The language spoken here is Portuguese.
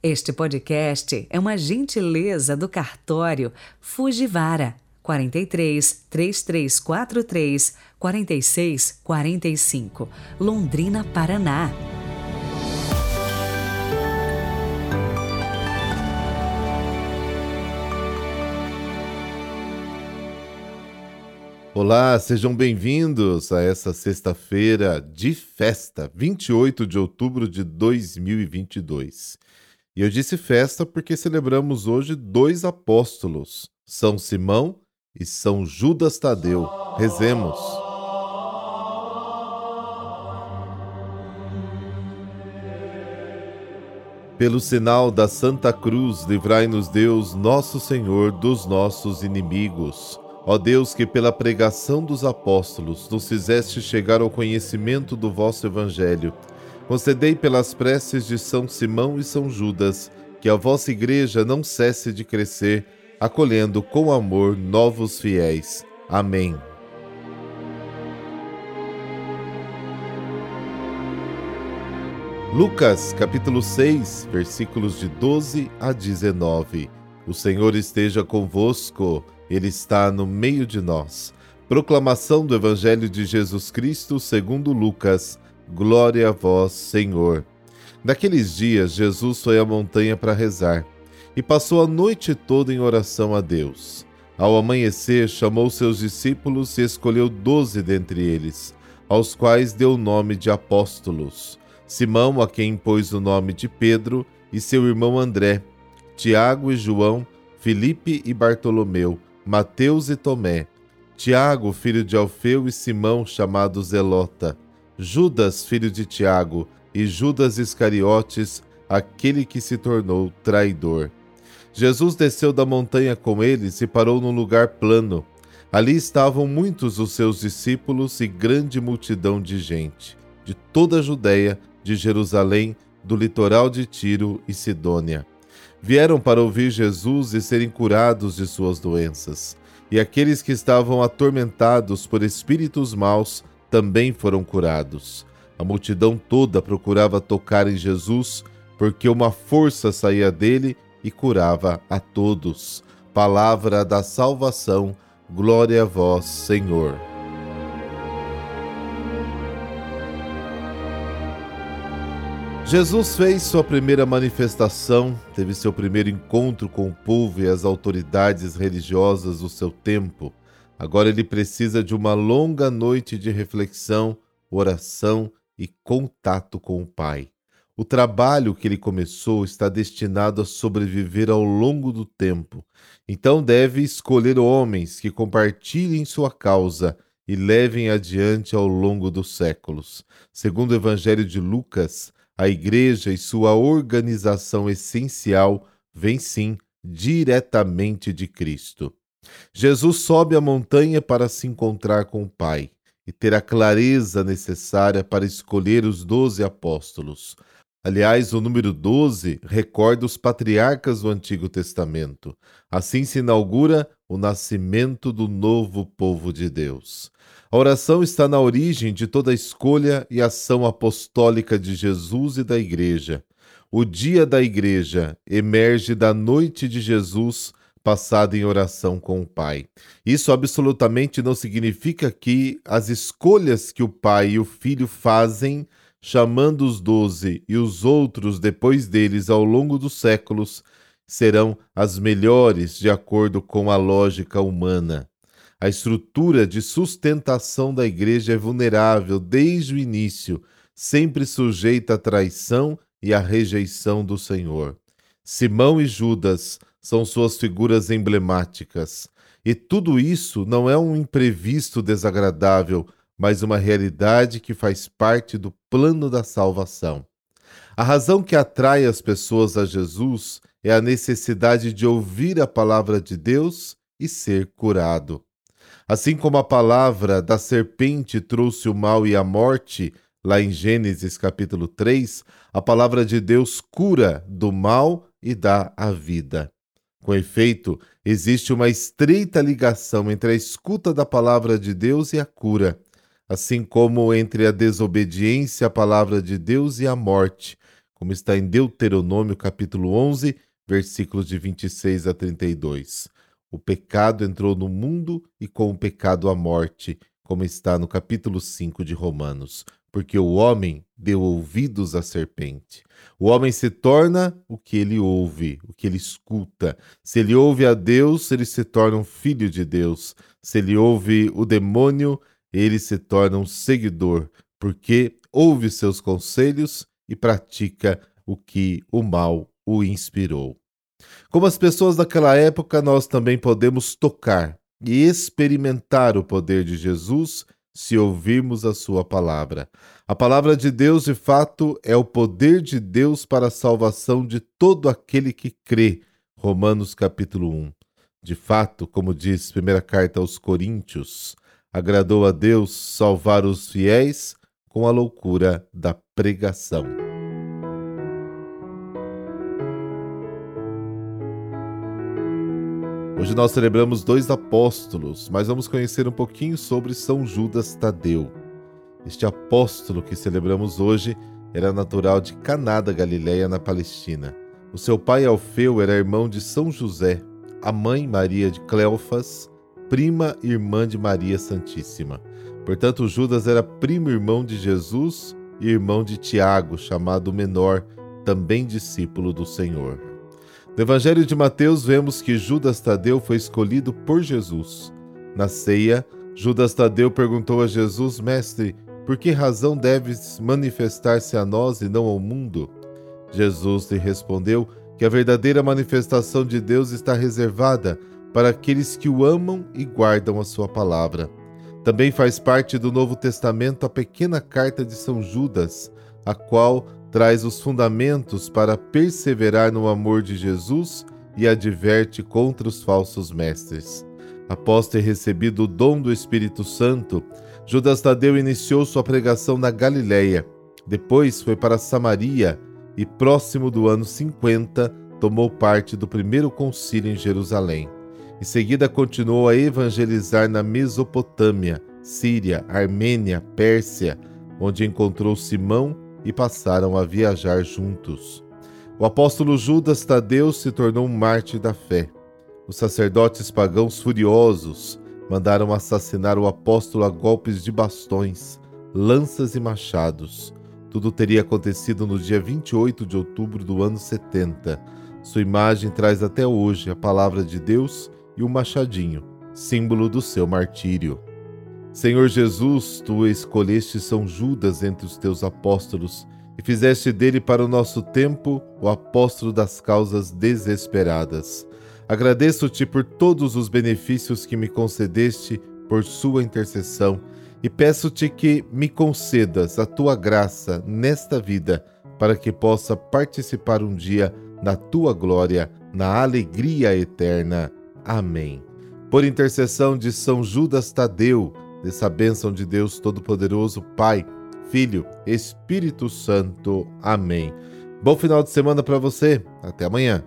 Este podcast é uma gentileza do cartório Fujivara 43 3343 46 45, Londrina, Paraná. Olá, sejam bem-vindos a essa sexta-feira de festa, 28 de outubro de 2022. E eu disse festa porque celebramos hoje dois apóstolos, São Simão e São Judas Tadeu. Rezemos. Pelo sinal da Santa Cruz, livrai-nos Deus, nosso Senhor, dos nossos inimigos. Ó Deus, que pela pregação dos apóstolos nos fizeste chegar ao conhecimento do vosso Evangelho, Concedei pelas preces de São Simão e São Judas que a vossa Igreja não cesse de crescer, acolhendo com amor novos fiéis. Amém. Lucas capítulo 6, versículos de 12 a 19. O Senhor esteja convosco, Ele está no meio de nós. Proclamação do Evangelho de Jesus Cristo segundo Lucas. Glória a vós, Senhor. Naqueles dias, Jesus foi à montanha para rezar e passou a noite toda em oração a Deus. Ao amanhecer, chamou seus discípulos e escolheu doze dentre eles, aos quais deu o nome de apóstolos: Simão, a quem pôs o nome de Pedro, e seu irmão André, Tiago e João, Filipe e Bartolomeu, Mateus e Tomé, Tiago, filho de Alfeu, e Simão, chamado Zelota Judas, filho de Tiago, e Judas Iscariotes, aquele que se tornou traidor. Jesus desceu da montanha com eles e parou num lugar plano. Ali estavam muitos dos seus discípulos e grande multidão de gente, de toda a Judéia, de Jerusalém, do litoral de Tiro e Sidônia. Vieram para ouvir Jesus e serem curados de suas doenças. E aqueles que estavam atormentados por espíritos maus também foram curados. A multidão toda procurava tocar em Jesus, porque uma força saía dele e curava a todos. Palavra da salvação, glória a vós, Senhor. Jesus fez sua primeira manifestação, teve seu primeiro encontro com o povo e as autoridades religiosas do seu tempo. Agora ele precisa de uma longa noite de reflexão, oração e contato com o Pai. O trabalho que ele começou está destinado a sobreviver ao longo do tempo. Então deve escolher homens que compartilhem sua causa e levem adiante ao longo dos séculos. Segundo o Evangelho de Lucas, a igreja e sua organização essencial vem sim diretamente de Cristo. Jesus sobe a montanha para se encontrar com o Pai e ter a clareza necessária para escolher os doze apóstolos. Aliás, o número 12 recorda os patriarcas do Antigo Testamento. Assim se inaugura o nascimento do novo povo de Deus. A oração está na origem de toda a escolha e ação apostólica de Jesus e da Igreja. O dia da Igreja emerge da noite de Jesus passado em oração com o Pai. Isso absolutamente não significa que as escolhas que o Pai e o Filho fazem, chamando os doze e os outros depois deles ao longo dos séculos, serão as melhores de acordo com a lógica humana. A estrutura de sustentação da igreja é vulnerável desde o início, sempre sujeita à traição e à rejeição do Senhor. Simão e Judas são suas figuras emblemáticas. E tudo isso não é um imprevisto desagradável, mas uma realidade que faz parte do plano da salvação. A razão que atrai as pessoas a Jesus é a necessidade de ouvir a palavra de Deus e ser curado. Assim como a palavra da serpente trouxe o mal e a morte, lá em Gênesis capítulo 3, a palavra de Deus cura do mal e dá a vida. Com efeito, existe uma estreita ligação entre a escuta da palavra de Deus e a cura, assim como entre a desobediência à palavra de Deus e a morte, como está em Deuteronômio capítulo 11, versículos de 26 a 32. O pecado entrou no mundo e com o pecado a morte, como está no capítulo 5 de Romanos, porque o homem deu ouvidos à serpente. O homem se torna o que ele ouve, o que ele escuta. Se ele ouve a Deus, ele se torna um filho de Deus. Se ele ouve o demônio, ele se torna um seguidor, porque ouve seus conselhos e pratica o que o mal o inspirou. Como as pessoas daquela época, nós também podemos tocar e experimentar o poder de Jesus se ouvirmos a sua palavra. A palavra de Deus, de fato, é o poder de Deus para a salvação de todo aquele que crê. Romanos capítulo 1. De fato, como diz primeira carta aos Coríntios, agradou a Deus salvar os fiéis com a loucura da pregação. Hoje nós celebramos dois apóstolos, mas vamos conhecer um pouquinho sobre São Judas Tadeu. Este apóstolo que celebramos hoje era natural de Caná da Galileia, na Palestina. O seu pai Alfeu era irmão de São José, a mãe Maria de Cleofas, prima irmã de Maria Santíssima. Portanto, Judas era primo irmão de Jesus e irmão de Tiago, chamado menor, também discípulo do Senhor. No Evangelho de Mateus, vemos que Judas Tadeu foi escolhido por Jesus. Na ceia, Judas Tadeu perguntou a Jesus: Mestre, por que razão deves manifestar-se a nós e não ao mundo? Jesus lhe respondeu que a verdadeira manifestação de Deus está reservada para aqueles que o amam e guardam a sua palavra. Também faz parte do Novo Testamento a pequena carta de São Judas, a qual traz os fundamentos para perseverar no amor de Jesus e adverte contra os falsos mestres. Após ter recebido o dom do Espírito Santo, Judas Tadeu iniciou sua pregação na Galiléia. Depois foi para Samaria e, próximo do ano 50, tomou parte do primeiro concílio em Jerusalém. Em seguida, continuou a evangelizar na Mesopotâmia, Síria, Armênia, Pérsia, onde encontrou Simão e passaram a viajar juntos. O apóstolo Judas Tadeu se tornou um mártir da fé. Os sacerdotes pagãos furiosos mandaram assassinar o apóstolo a golpes de bastões, lanças e machados. Tudo teria acontecido no dia 28 de outubro do ano 70. Sua imagem traz até hoje a palavra de Deus e o machadinho, símbolo do seu martírio. Senhor Jesus, tu escolheste São Judas entre os teus apóstolos e fizeste dele para o nosso tempo o apóstolo das causas desesperadas. Agradeço-te por todos os benefícios que me concedeste por sua intercessão e peço-te que me concedas a tua graça nesta vida para que possa participar um dia na tua glória, na alegria eterna. Amém. Por intercessão de São Judas Tadeu, dessa bênção de Deus Todo-Poderoso, Pai, Filho, Espírito Santo. Amém. Bom final de semana para você. Até amanhã.